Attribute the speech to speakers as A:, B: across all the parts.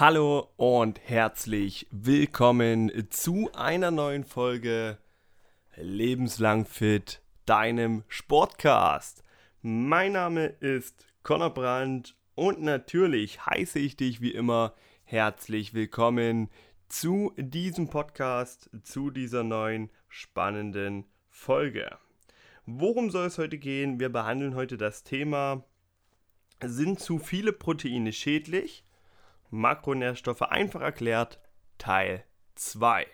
A: Hallo und herzlich willkommen zu einer neuen Folge Lebenslang Fit, deinem Sportcast. Mein Name ist Conor Brandt und natürlich heiße ich dich wie immer herzlich willkommen zu diesem Podcast, zu dieser neuen spannenden Folge. Worum soll es heute gehen? Wir behandeln heute das Thema, sind zu viele Proteine schädlich? Makronährstoffe einfach erklärt, Teil 2.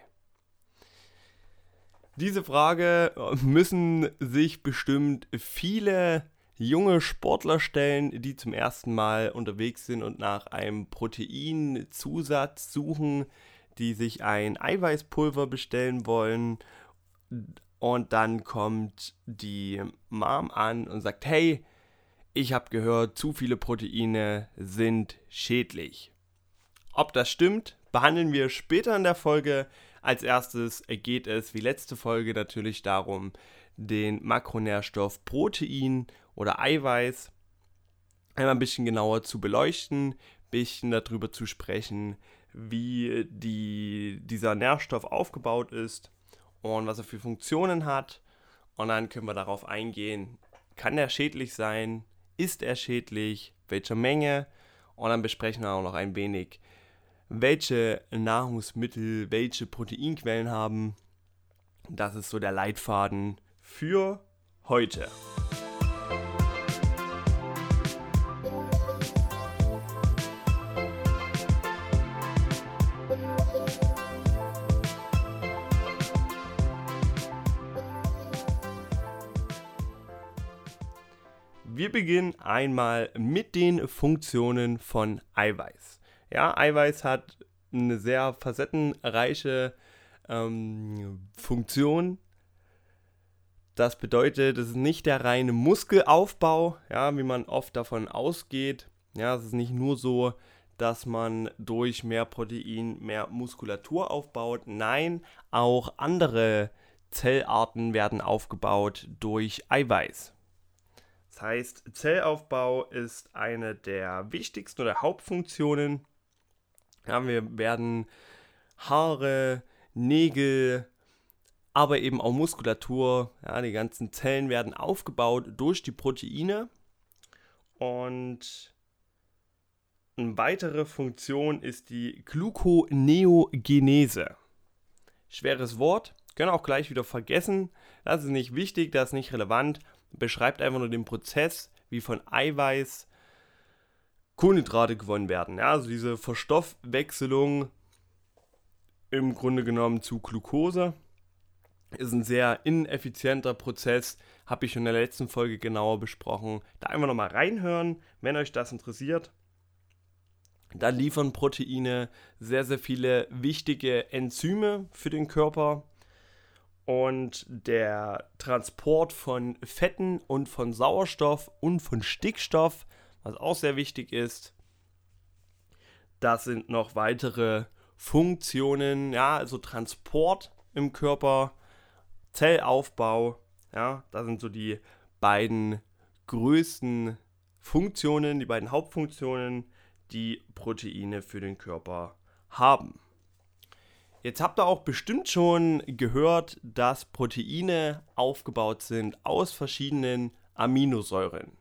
A: Diese Frage müssen sich bestimmt viele junge Sportler stellen, die zum ersten Mal unterwegs sind und nach einem Proteinzusatz suchen, die sich ein Eiweißpulver bestellen wollen. Und dann kommt die Mom an und sagt, hey, ich habe gehört, zu viele Proteine sind schädlich. Ob das stimmt, behandeln wir später in der Folge. Als erstes geht es, wie letzte Folge, natürlich darum, den Makronährstoff Protein oder Eiweiß einmal ein bisschen genauer zu beleuchten, ein bisschen darüber zu sprechen, wie die, dieser Nährstoff aufgebaut ist und was er für Funktionen hat. Und dann können wir darauf eingehen, kann er schädlich sein, ist er schädlich, welche Menge und dann besprechen wir auch noch ein wenig, welche Nahrungsmittel welche Proteinquellen haben. Das ist so der Leitfaden für heute. Wir beginnen einmal mit den Funktionen von Eiweiß. Ja, Eiweiß hat eine sehr facettenreiche ähm, Funktion. Das bedeutet, es ist nicht der reine Muskelaufbau, ja, wie man oft davon ausgeht. Ja, es ist nicht nur so, dass man durch mehr Protein mehr Muskulatur aufbaut. Nein, auch andere Zellarten werden aufgebaut durch Eiweiß. Das heißt, Zellaufbau ist eine der wichtigsten oder Hauptfunktionen ja, wir werden Haare, Nägel, aber eben auch Muskulatur, ja, die ganzen Zellen werden aufgebaut durch die Proteine. Und eine weitere Funktion ist die Gluconeogenese. Schweres Wort, können auch gleich wieder vergessen. Das ist nicht wichtig, das ist nicht relevant. Beschreibt einfach nur den Prozess, wie von Eiweiß Kohlenhydrate gewonnen werden. Ja, also diese Verstoffwechselung im Grunde genommen zu Glucose ist ein sehr ineffizienter Prozess, habe ich schon in der letzten Folge genauer besprochen. Da einfach nochmal reinhören, wenn euch das interessiert. Da liefern Proteine sehr, sehr viele wichtige Enzyme für den Körper. Und der Transport von Fetten und von Sauerstoff und von Stickstoff was auch sehr wichtig ist. Das sind noch weitere Funktionen, ja, also Transport im Körper, Zellaufbau, ja, das sind so die beiden größten Funktionen, die beiden Hauptfunktionen, die Proteine für den Körper haben. Jetzt habt ihr auch bestimmt schon gehört, dass Proteine aufgebaut sind aus verschiedenen Aminosäuren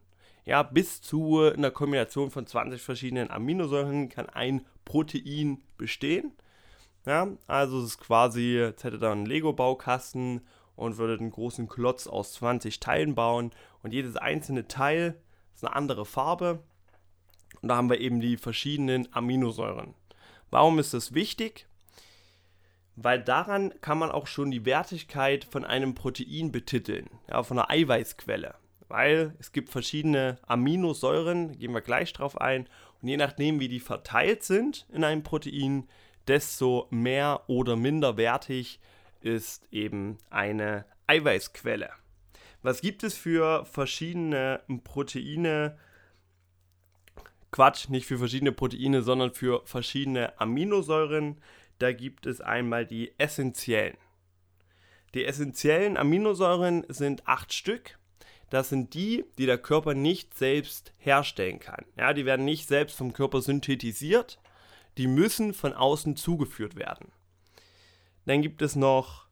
A: ja, bis zu einer Kombination von 20 verschiedenen Aminosäuren kann ein Protein bestehen. Ja, also es ist quasi, jetzt hätte da einen Lego-Baukasten und würde einen großen Klotz aus 20 Teilen bauen und jedes einzelne Teil ist eine andere Farbe und da haben wir eben die verschiedenen Aminosäuren. Warum ist das wichtig? Weil daran kann man auch schon die Wertigkeit von einem Protein betiteln, ja, von einer Eiweißquelle weil es gibt verschiedene Aminosäuren, gehen wir gleich drauf ein, und je nachdem, wie die verteilt sind in einem Protein, desto mehr oder minder wertig ist eben eine Eiweißquelle. Was gibt es für verschiedene Proteine? Quatsch, nicht für verschiedene Proteine, sondern für verschiedene Aminosäuren. Da gibt es einmal die essentiellen. Die essentiellen Aminosäuren sind acht Stück das sind die, die der Körper nicht selbst herstellen kann. Ja, die werden nicht selbst vom Körper synthetisiert. die müssen von außen zugeführt werden. Dann gibt es noch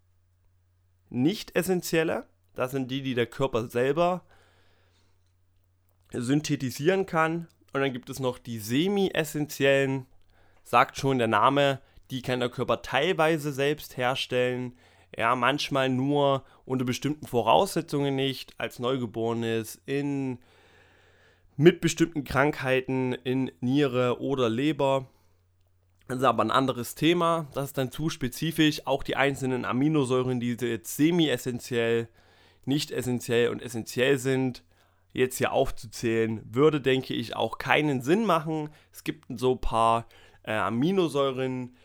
A: nicht essentielle, das sind die, die der Körper selber synthetisieren kann. Und dann gibt es noch die semi-essentiellen, sagt schon der Name, die kann der Körper teilweise selbst herstellen. Ja, manchmal nur unter bestimmten Voraussetzungen nicht, als Neugeborenes, in, mit bestimmten Krankheiten in Niere oder Leber. Das ist aber ein anderes Thema. Das ist dann zu spezifisch. Auch die einzelnen Aminosäuren, die jetzt semi-essentiell, nicht essentiell und essentiell sind, jetzt hier aufzuzählen, würde, denke ich, auch keinen Sinn machen. Es gibt so ein paar äh, Aminosäuren,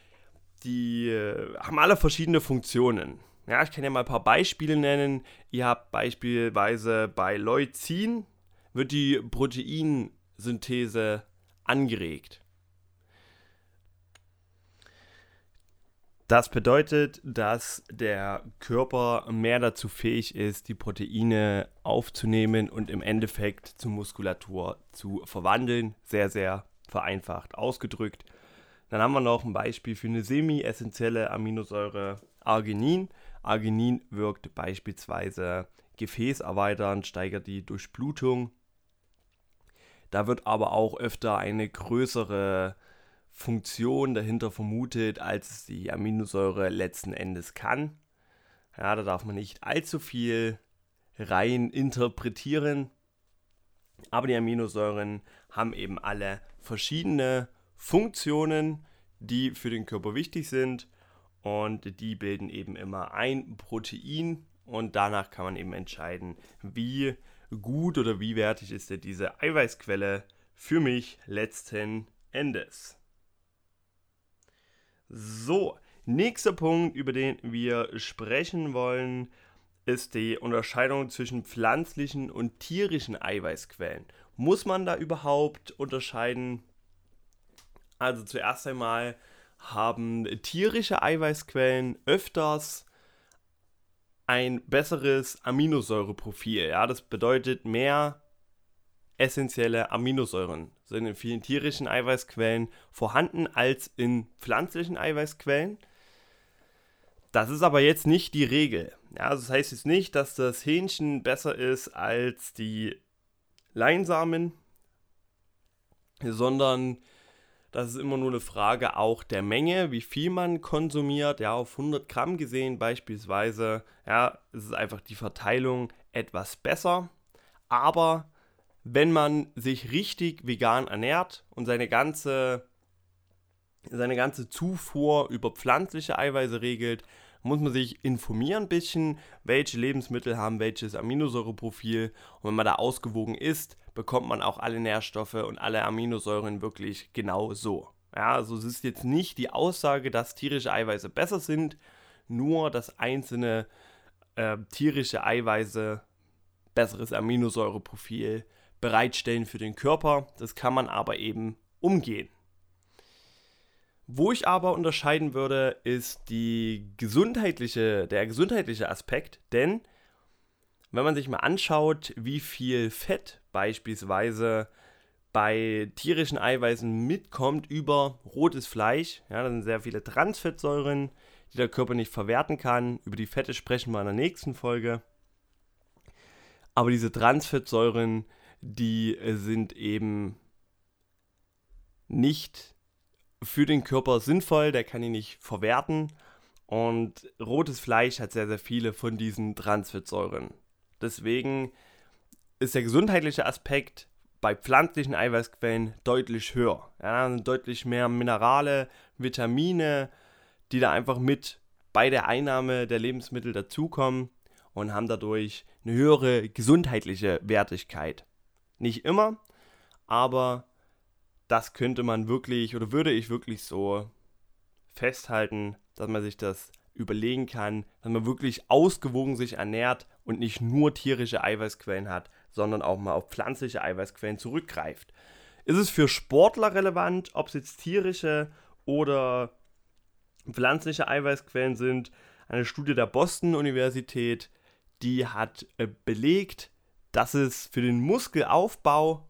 A: die äh, haben alle verschiedene Funktionen. Ja, ich kann ja mal ein paar Beispiele nennen. Ihr habt beispielsweise bei Leucin wird die Proteinsynthese angeregt. Das bedeutet, dass der Körper mehr dazu fähig ist, die Proteine aufzunehmen und im Endeffekt zur Muskulatur zu verwandeln. Sehr, sehr vereinfacht ausgedrückt. Dann haben wir noch ein Beispiel für eine semi-essentielle Aminosäure Arginin. Arginin wirkt beispielsweise gefäßerweiternd, steigert die Durchblutung. Da wird aber auch öfter eine größere Funktion dahinter vermutet, als die Aminosäure letzten Endes kann. Ja, da darf man nicht allzu viel rein interpretieren. Aber die Aminosäuren haben eben alle verschiedene Funktionen, die für den Körper wichtig sind. Und die bilden eben immer ein Protein. Und danach kann man eben entscheiden, wie gut oder wie wertig ist denn diese Eiweißquelle für mich letzten Endes. So, nächster Punkt, über den wir sprechen wollen, ist die Unterscheidung zwischen pflanzlichen und tierischen Eiweißquellen. Muss man da überhaupt unterscheiden? Also zuerst einmal haben tierische Eiweißquellen öfters ein besseres Aminosäureprofil. Ja, das bedeutet mehr essentielle Aminosäuren sind in vielen tierischen Eiweißquellen vorhanden als in pflanzlichen Eiweißquellen. Das ist aber jetzt nicht die Regel. Ja, also das heißt jetzt nicht, dass das Hähnchen besser ist als die Leinsamen, sondern das ist immer nur eine Frage auch der Menge, wie viel man konsumiert. Ja, auf 100 Gramm gesehen beispielsweise, ja, ist einfach die Verteilung etwas besser. Aber wenn man sich richtig vegan ernährt und seine ganze, seine ganze Zufuhr über pflanzliche Eiweiße regelt, muss man sich informieren ein bisschen, welche Lebensmittel haben welches Aminosäureprofil. Und wenn man da ausgewogen isst, bekommt man auch alle Nährstoffe und alle Aminosäuren wirklich genau so. Ja, also es ist jetzt nicht die Aussage, dass tierische Eiweiße besser sind, nur dass einzelne äh, tierische Eiweiße besseres Aminosäureprofil bereitstellen für den Körper. Das kann man aber eben umgehen. Wo ich aber unterscheiden würde, ist die gesundheitliche, der gesundheitliche Aspekt, denn wenn man sich mal anschaut, wie viel Fett beispielsweise bei tierischen Eiweißen mitkommt über rotes Fleisch, ja, da sind sehr viele Transfettsäuren, die der Körper nicht verwerten kann. Über die Fette sprechen wir in der nächsten Folge. Aber diese Transfettsäuren die sind eben nicht für den Körper sinnvoll, der kann ihn nicht verwerten. Und rotes Fleisch hat sehr, sehr viele von diesen Transfettsäuren. Deswegen ist der gesundheitliche Aspekt bei pflanzlichen Eiweißquellen deutlich höher. Ja, sind deutlich mehr Minerale, Vitamine, die da einfach mit bei der Einnahme der Lebensmittel dazukommen und haben dadurch eine höhere gesundheitliche Wertigkeit. Nicht immer, aber das könnte man wirklich oder würde ich wirklich so festhalten, dass man sich das überlegen kann, dass man wirklich ausgewogen sich ernährt und nicht nur tierische Eiweißquellen hat, sondern auch mal auf pflanzliche Eiweißquellen zurückgreift. Ist es für Sportler relevant, ob es jetzt tierische oder pflanzliche Eiweißquellen sind? Eine Studie der Boston Universität, die hat äh, belegt, dass es für den Muskelaufbau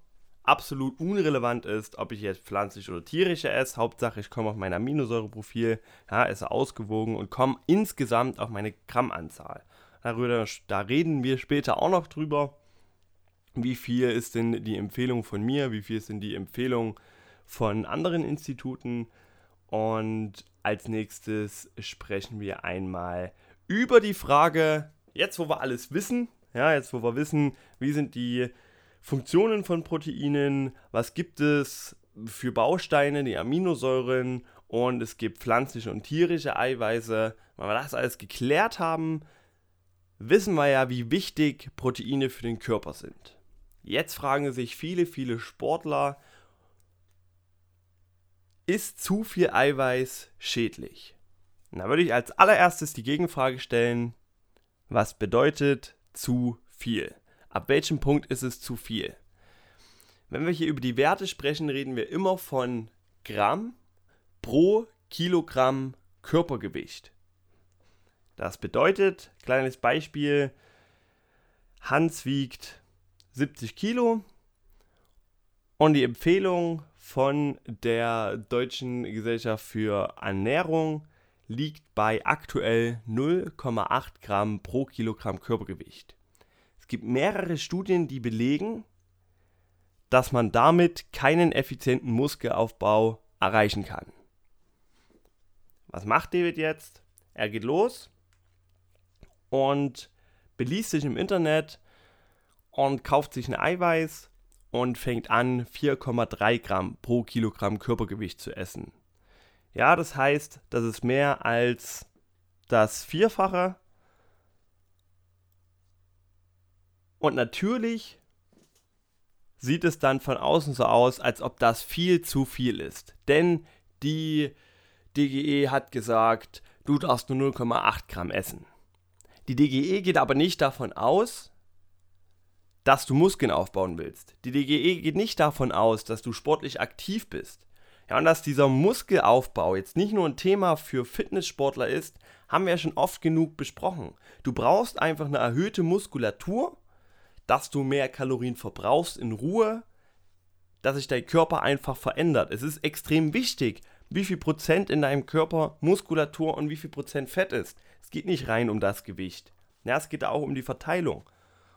A: absolut unrelevant ist, ob ich jetzt pflanzlich oder tierische esse. Hauptsache, ich komme auf mein Aminosäureprofil, ja, esse ausgewogen und komme insgesamt auf meine Grammanzahl. Darüber, da reden wir später auch noch drüber. Wie viel ist denn die Empfehlung von mir? Wie viel ist denn die Empfehlung von anderen Instituten? Und als nächstes sprechen wir einmal über die Frage, jetzt wo wir alles wissen, ja, jetzt wo wir wissen, wie sind die Funktionen von Proteinen, was gibt es für Bausteine, die Aminosäuren und es gibt pflanzliche und tierische Eiweiße. Wenn wir das alles geklärt haben, wissen wir ja, wie wichtig Proteine für den Körper sind. Jetzt fragen sich viele, viele Sportler, ist zu viel Eiweiß schädlich? da würde ich als allererstes die Gegenfrage stellen, was bedeutet zu viel? Ab welchem Punkt ist es zu viel? Wenn wir hier über die Werte sprechen, reden wir immer von Gramm pro Kilogramm Körpergewicht. Das bedeutet, kleines Beispiel, Hans wiegt 70 Kilo und die Empfehlung von der Deutschen Gesellschaft für Ernährung liegt bei aktuell 0,8 Gramm pro Kilogramm Körpergewicht. Es gibt mehrere Studien, die belegen, dass man damit keinen effizienten Muskelaufbau erreichen kann. Was macht David jetzt? Er geht los und beliest sich im Internet und kauft sich ein Eiweiß und fängt an, 4,3 Gramm pro Kilogramm Körpergewicht zu essen. Ja, das heißt, das ist mehr als das Vierfache Und natürlich sieht es dann von außen so aus, als ob das viel zu viel ist. Denn die DGE hat gesagt, du darfst nur 0,8 Gramm essen. Die DGE geht aber nicht davon aus, dass du Muskeln aufbauen willst. Die DGE geht nicht davon aus, dass du sportlich aktiv bist. Ja, und dass dieser Muskelaufbau jetzt nicht nur ein Thema für Fitnesssportler ist, haben wir ja schon oft genug besprochen. Du brauchst einfach eine erhöhte Muskulatur dass du mehr Kalorien verbrauchst in Ruhe, dass sich dein Körper einfach verändert. Es ist extrem wichtig, wie viel Prozent in deinem Körper Muskulatur und wie viel Prozent Fett ist. Es geht nicht rein um das Gewicht. Ja, es geht auch um die Verteilung.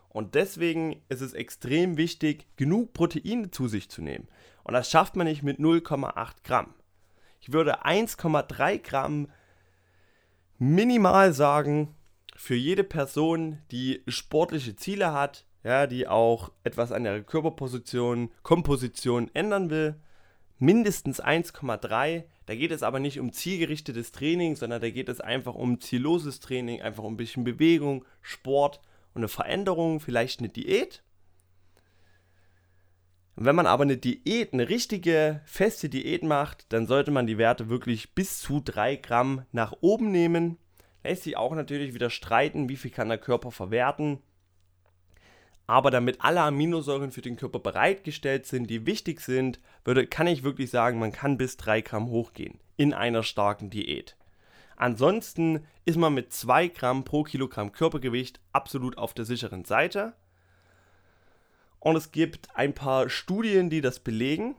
A: Und deswegen ist es extrem wichtig, genug Proteine zu sich zu nehmen. Und das schafft man nicht mit 0,8 Gramm. Ich würde 1,3 Gramm minimal sagen, für jede Person, die sportliche Ziele hat, ja, die auch etwas an der Körperposition, Komposition ändern will. Mindestens 1,3. Da geht es aber nicht um zielgerichtetes Training, sondern da geht es einfach um zielloses Training, einfach um ein bisschen Bewegung, Sport und eine Veränderung, vielleicht eine Diät. Wenn man aber eine Diät, eine richtige, feste Diät macht, dann sollte man die Werte wirklich bis zu 3 Gramm nach oben nehmen. Lässt sich auch natürlich wieder streiten, wie viel kann der Körper verwerten. Aber damit alle Aminosäuren für den Körper bereitgestellt sind, die wichtig sind, würde, kann ich wirklich sagen, man kann bis 3 Gramm hochgehen in einer starken Diät. Ansonsten ist man mit 2 Gramm pro Kilogramm Körpergewicht absolut auf der sicheren Seite. Und es gibt ein paar Studien, die das belegen.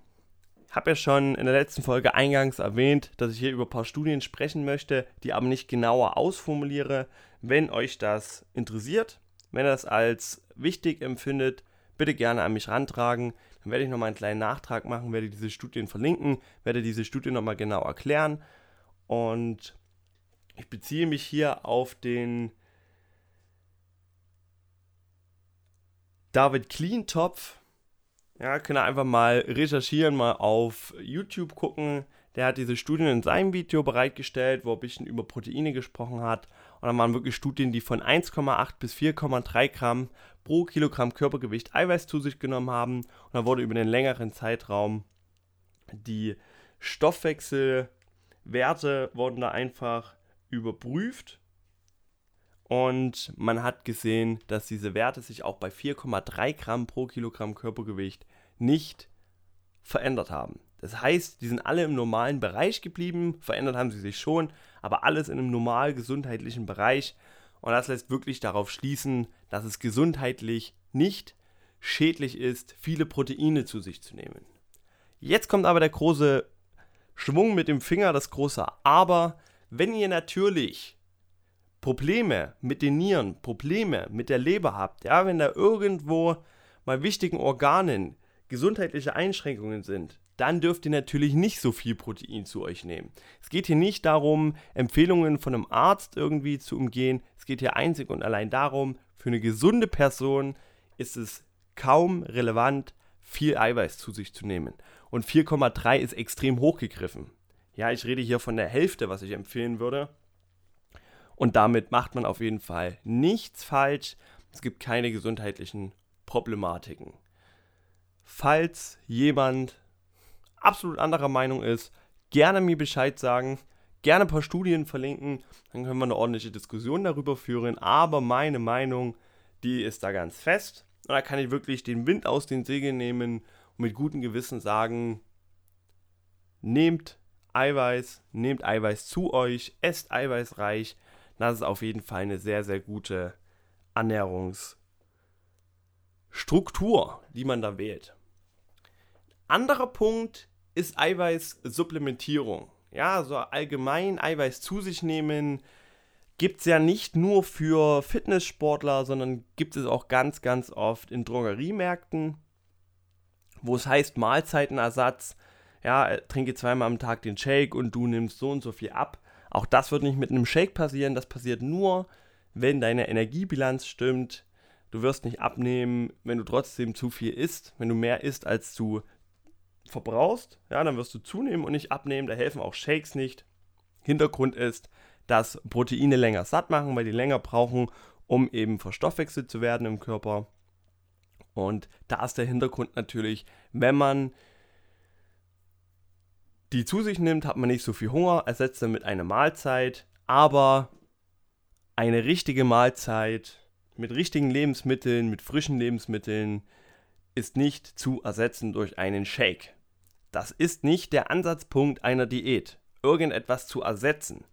A: Ich habe ja schon in der letzten Folge eingangs erwähnt, dass ich hier über ein paar Studien sprechen möchte, die aber nicht genauer ausformuliere. Wenn euch das interessiert, wenn ihr das als wichtig empfindet, bitte gerne an mich rantragen. Dann werde ich nochmal einen kleinen Nachtrag machen, werde diese Studien verlinken, werde diese Studien nochmal genau erklären. Und ich beziehe mich hier auf den David Cleantopf. Ja, könnt ihr einfach mal recherchieren, mal auf YouTube gucken. Der hat diese Studien in seinem Video bereitgestellt, wo er ein bisschen über Proteine gesprochen hat. Und dann waren wirklich Studien, die von 1,8 bis 4,3 Gramm pro Kilogramm Körpergewicht Eiweiß zu sich genommen haben. Und da wurde über den längeren Zeitraum die Stoffwechselwerte wurden da einfach überprüft. Und man hat gesehen, dass diese Werte sich auch bei 4,3 Gramm pro Kilogramm Körpergewicht nicht verändert haben. Das heißt, die sind alle im normalen Bereich geblieben, verändert haben sie sich schon, aber alles in einem normal gesundheitlichen Bereich. Und das lässt wirklich darauf schließen, dass es gesundheitlich nicht schädlich ist, viele Proteine zu sich zu nehmen. Jetzt kommt aber der große Schwung mit dem Finger, das große Aber. Wenn ihr natürlich Probleme mit den Nieren, Probleme mit der Leber habt, ja, wenn da irgendwo bei wichtigen Organen gesundheitliche Einschränkungen sind, dann dürft ihr natürlich nicht so viel Protein zu euch nehmen. Es geht hier nicht darum, Empfehlungen von einem Arzt irgendwie zu umgehen. Es geht hier einzig und allein darum, für eine gesunde Person ist es kaum relevant, viel Eiweiß zu sich zu nehmen. Und 4,3 ist extrem hochgegriffen. Ja, ich rede hier von der Hälfte, was ich empfehlen würde. Und damit macht man auf jeden Fall nichts falsch. Es gibt keine gesundheitlichen Problematiken. Falls jemand absolut anderer Meinung ist, gerne mir Bescheid sagen, gerne ein paar Studien verlinken, dann können wir eine ordentliche Diskussion darüber führen. Aber meine Meinung, die ist da ganz fest. Und da kann ich wirklich den Wind aus den Segeln nehmen und mit gutem Gewissen sagen, nehmt Eiweiß, nehmt Eiweiß zu euch, esst eiweißreich. Das ist auf jeden Fall eine sehr, sehr gute Ernährungsstruktur, die man da wählt. Anderer Punkt ist Eiweißsupplementierung. Ja, so allgemein Eiweiß zu sich nehmen gibt es ja nicht nur für Fitnesssportler, sondern gibt es auch ganz, ganz oft in Drogeriemärkten, wo es heißt Mahlzeitenersatz. Ja, trinke zweimal am Tag den Shake und du nimmst so und so viel ab. Auch das wird nicht mit einem Shake passieren. Das passiert nur, wenn deine Energiebilanz stimmt. Du wirst nicht abnehmen, wenn du trotzdem zu viel isst. Wenn du mehr isst, als du verbrauchst, ja, dann wirst du zunehmen und nicht abnehmen. Da helfen auch Shakes nicht. Hintergrund ist, dass Proteine länger satt machen, weil die länger brauchen, um eben verstoffwechselt zu werden im Körper. Und da ist der Hintergrund natürlich, wenn man die zu sich nimmt, hat man nicht so viel Hunger, ersetzt damit eine Mahlzeit, aber eine richtige Mahlzeit mit richtigen Lebensmitteln, mit frischen Lebensmitteln ist nicht zu ersetzen durch einen Shake. Das ist nicht der Ansatzpunkt einer Diät, irgendetwas zu ersetzen.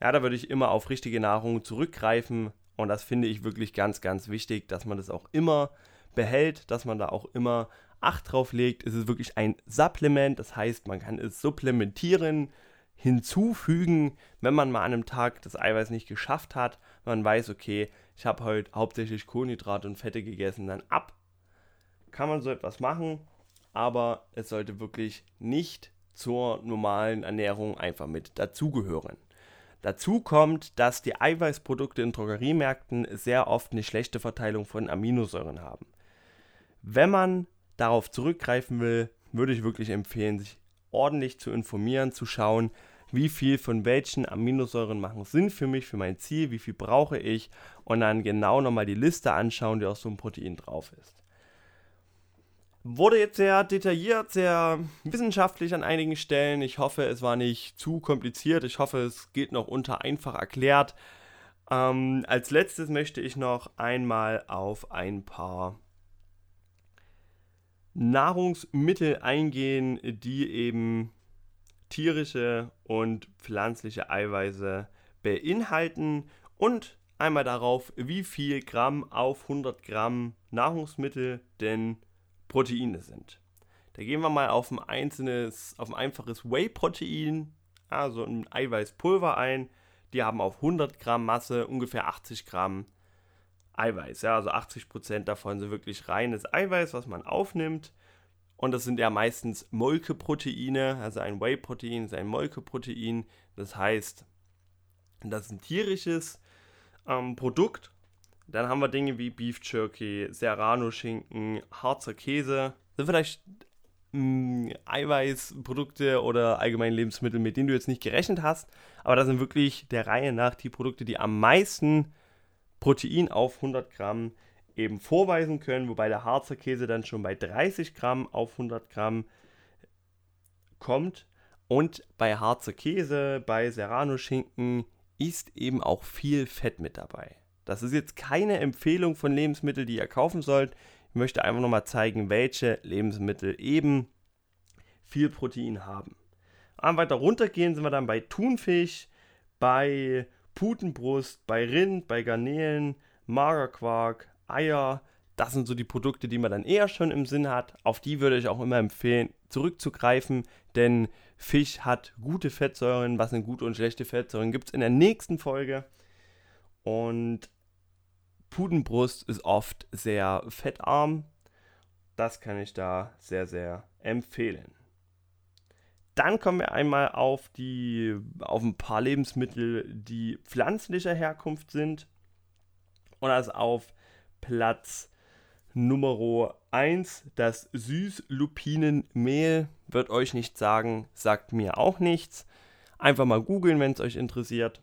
A: Ja, da würde ich immer auf richtige Nahrung zurückgreifen und das finde ich wirklich ganz, ganz wichtig, dass man das auch immer behält, dass man da auch immer Acht drauf legt. Es ist wirklich ein Supplement, das heißt, man kann es supplementieren, hinzufügen, wenn man mal an einem Tag das Eiweiß nicht geschafft hat. Man weiß, okay, ich habe heute hauptsächlich Kohlenhydrate und Fette gegessen, dann ab. Kann man so etwas machen aber es sollte wirklich nicht zur normalen Ernährung einfach mit dazugehören. Dazu kommt, dass die Eiweißprodukte in Drogeriemärkten sehr oft eine schlechte Verteilung von Aminosäuren haben. Wenn man darauf zurückgreifen will, würde ich wirklich empfehlen, sich ordentlich zu informieren, zu schauen, wie viel von welchen Aminosäuren machen Sinn für mich, für mein Ziel, wie viel brauche ich und dann genau nochmal die Liste anschauen, die auf so einem Protein drauf ist. Wurde jetzt sehr detailliert, sehr wissenschaftlich an einigen Stellen. Ich hoffe, es war nicht zu kompliziert. Ich hoffe, es geht noch unter einfach erklärt. Ähm, als letztes möchte ich noch einmal auf ein paar Nahrungsmittel eingehen, die eben tierische und pflanzliche Eiweiße beinhalten und einmal darauf, wie viel Gramm auf 100 Gramm Nahrungsmittel denn Proteine sind. Da gehen wir mal auf ein einzelnes, auf ein einfaches Whey-Protein, also ein Eiweißpulver ein. Die haben auf 100 Gramm Masse ungefähr 80 Gramm Eiweiß. Ja, also 80 Prozent davon sind wirklich reines Eiweiß, was man aufnimmt. Und das sind ja meistens Molkeproteine. Also ein Whey-Protein ist ein Molkeprotein. Das heißt, das ist ein tierisches ähm, Produkt dann haben wir Dinge wie Beef Jerky, Serrano-Schinken, Harzer Käse. Sind vielleicht mh, mm, Eiweißprodukte oder allgemein Lebensmittel, mit denen du jetzt nicht gerechnet hast. Aber das sind wirklich der Reihe nach die Produkte, die am meisten Protein auf 100 Gramm eben vorweisen können, wobei der Harzer Käse dann schon bei 30 Gramm auf 100 Gramm kommt. Und bei Harzer Käse, bei Serrano-Schinken ist eben auch viel Fett mit dabei. Das ist jetzt keine Empfehlung von Lebensmitteln, die ihr kaufen sollt. Ich möchte einfach nochmal zeigen, welche Lebensmittel eben viel Protein haben. Und weiter runtergehen sind wir dann bei Thunfisch, bei Putenbrust, bei Rind, bei Garnelen, Magerquark, Eier, das sind so die Produkte, die man dann eher schon im Sinn hat. Auf die würde ich auch immer empfehlen, zurückzugreifen, denn Fisch hat gute Fettsäuren. Was sind gute und schlechte Fettsäuren, gibt es in der nächsten Folge. Und Pudenbrust ist oft sehr fettarm. Das kann ich da sehr, sehr empfehlen. Dann kommen wir einmal auf, die, auf ein paar Lebensmittel, die pflanzlicher Herkunft sind. Und das auf Platz Nummer 1, das Süßlupinenmehl. Wird euch nicht sagen, sagt mir auch nichts. Einfach mal googeln, wenn es euch interessiert.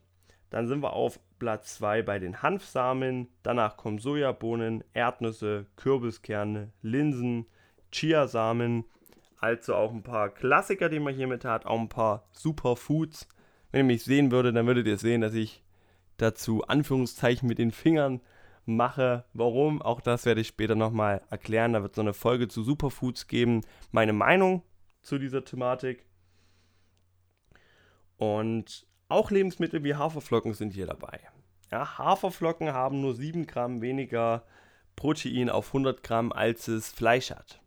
A: Dann sind wir auf Platz 2 bei den Hanfsamen. Danach kommen Sojabohnen, Erdnüsse, Kürbiskerne, Linsen, Chiasamen. Also auch ein paar Klassiker, die man hier mit hat. Auch ein paar Superfoods. Wenn ihr mich sehen würdet, dann würdet ihr sehen, dass ich dazu Anführungszeichen mit den Fingern mache. Warum? Auch das werde ich später nochmal erklären. Da wird so eine Folge zu Superfoods geben. Meine Meinung zu dieser Thematik. Und auch Lebensmittel wie Haferflocken sind hier dabei. Ja, Haferflocken haben nur 7 Gramm weniger Protein auf 100 Gramm, als es Fleisch hat.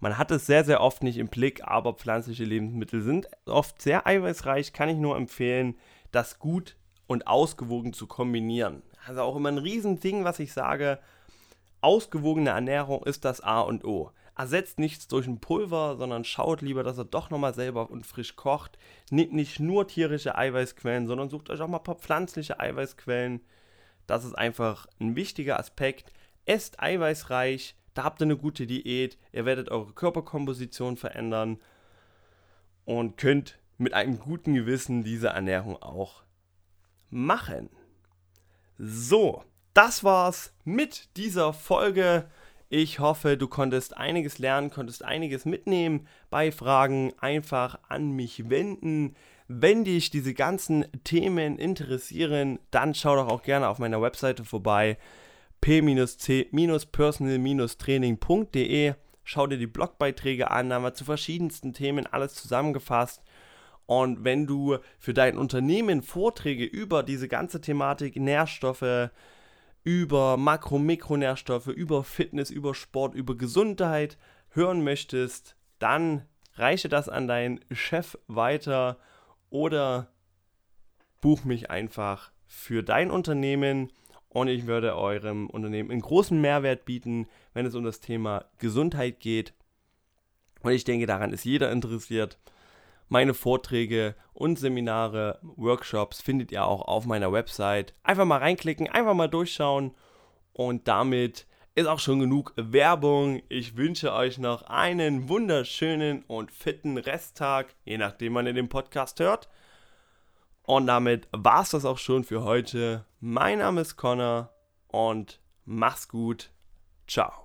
A: Man hat es sehr, sehr oft nicht im Blick, aber pflanzliche Lebensmittel sind oft sehr eiweißreich. Kann ich nur empfehlen, das gut und ausgewogen zu kombinieren. Also auch immer ein Riesending, was ich sage. Ausgewogene Ernährung ist das A und O. Ersetzt nichts durch ein Pulver, sondern schaut lieber, dass er doch nochmal selber und frisch kocht. Nehmt nicht nur tierische Eiweißquellen, sondern sucht euch auch mal ein paar pflanzliche Eiweißquellen. Das ist einfach ein wichtiger Aspekt. Esst eiweißreich, da habt ihr eine gute Diät, ihr werdet eure Körperkomposition verändern und könnt mit einem guten Gewissen diese Ernährung auch machen. So, das war's mit dieser Folge. Ich hoffe, du konntest einiges lernen, konntest einiges mitnehmen. Bei Fragen einfach an mich wenden. Wenn dich diese ganzen Themen interessieren, dann schau doch auch gerne auf meiner Webseite vorbei p-c-personal-training.de. Schau dir die Blogbeiträge an, da haben wir zu verschiedensten Themen alles zusammengefasst. Und wenn du für dein Unternehmen Vorträge über diese ganze Thematik Nährstoffe, über Makro- und Mikronährstoffe, über Fitness, über Sport, über Gesundheit hören möchtest, dann reiche das an deinen Chef weiter oder buch mich einfach für dein Unternehmen und ich würde eurem Unternehmen einen großen Mehrwert bieten, wenn es um das Thema Gesundheit geht. Und ich denke, daran ist jeder interessiert. Meine Vorträge und Seminare, Workshops findet ihr auch auf meiner Website. Einfach mal reinklicken, einfach mal durchschauen und damit ist auch schon genug Werbung. Ich wünsche euch noch einen wunderschönen und fitten Resttag, je nachdem wann ihr den Podcast hört. Und damit war es das auch schon für heute. Mein Name ist Connor und mach's gut. Ciao.